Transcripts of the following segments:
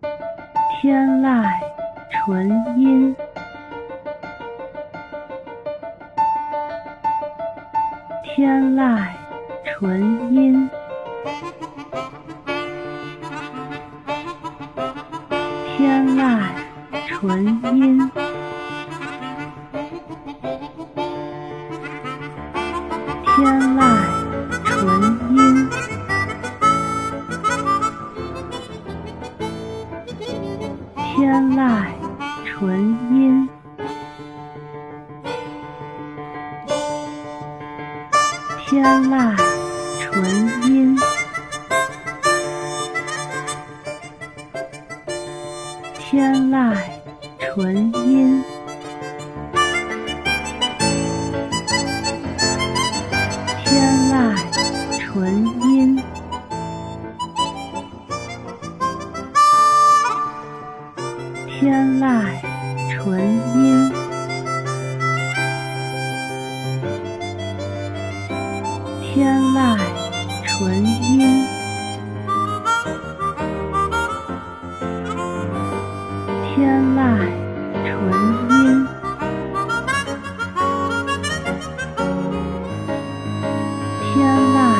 天籁纯音，天籁纯音，天籁纯音，天籁天籁纯音，天籁纯音，天籁纯音，天籁纯天籁纯音，天籁纯音，天籁纯音，天籁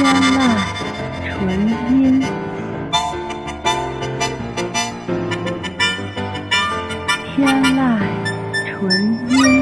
天籁纯音天籁纯音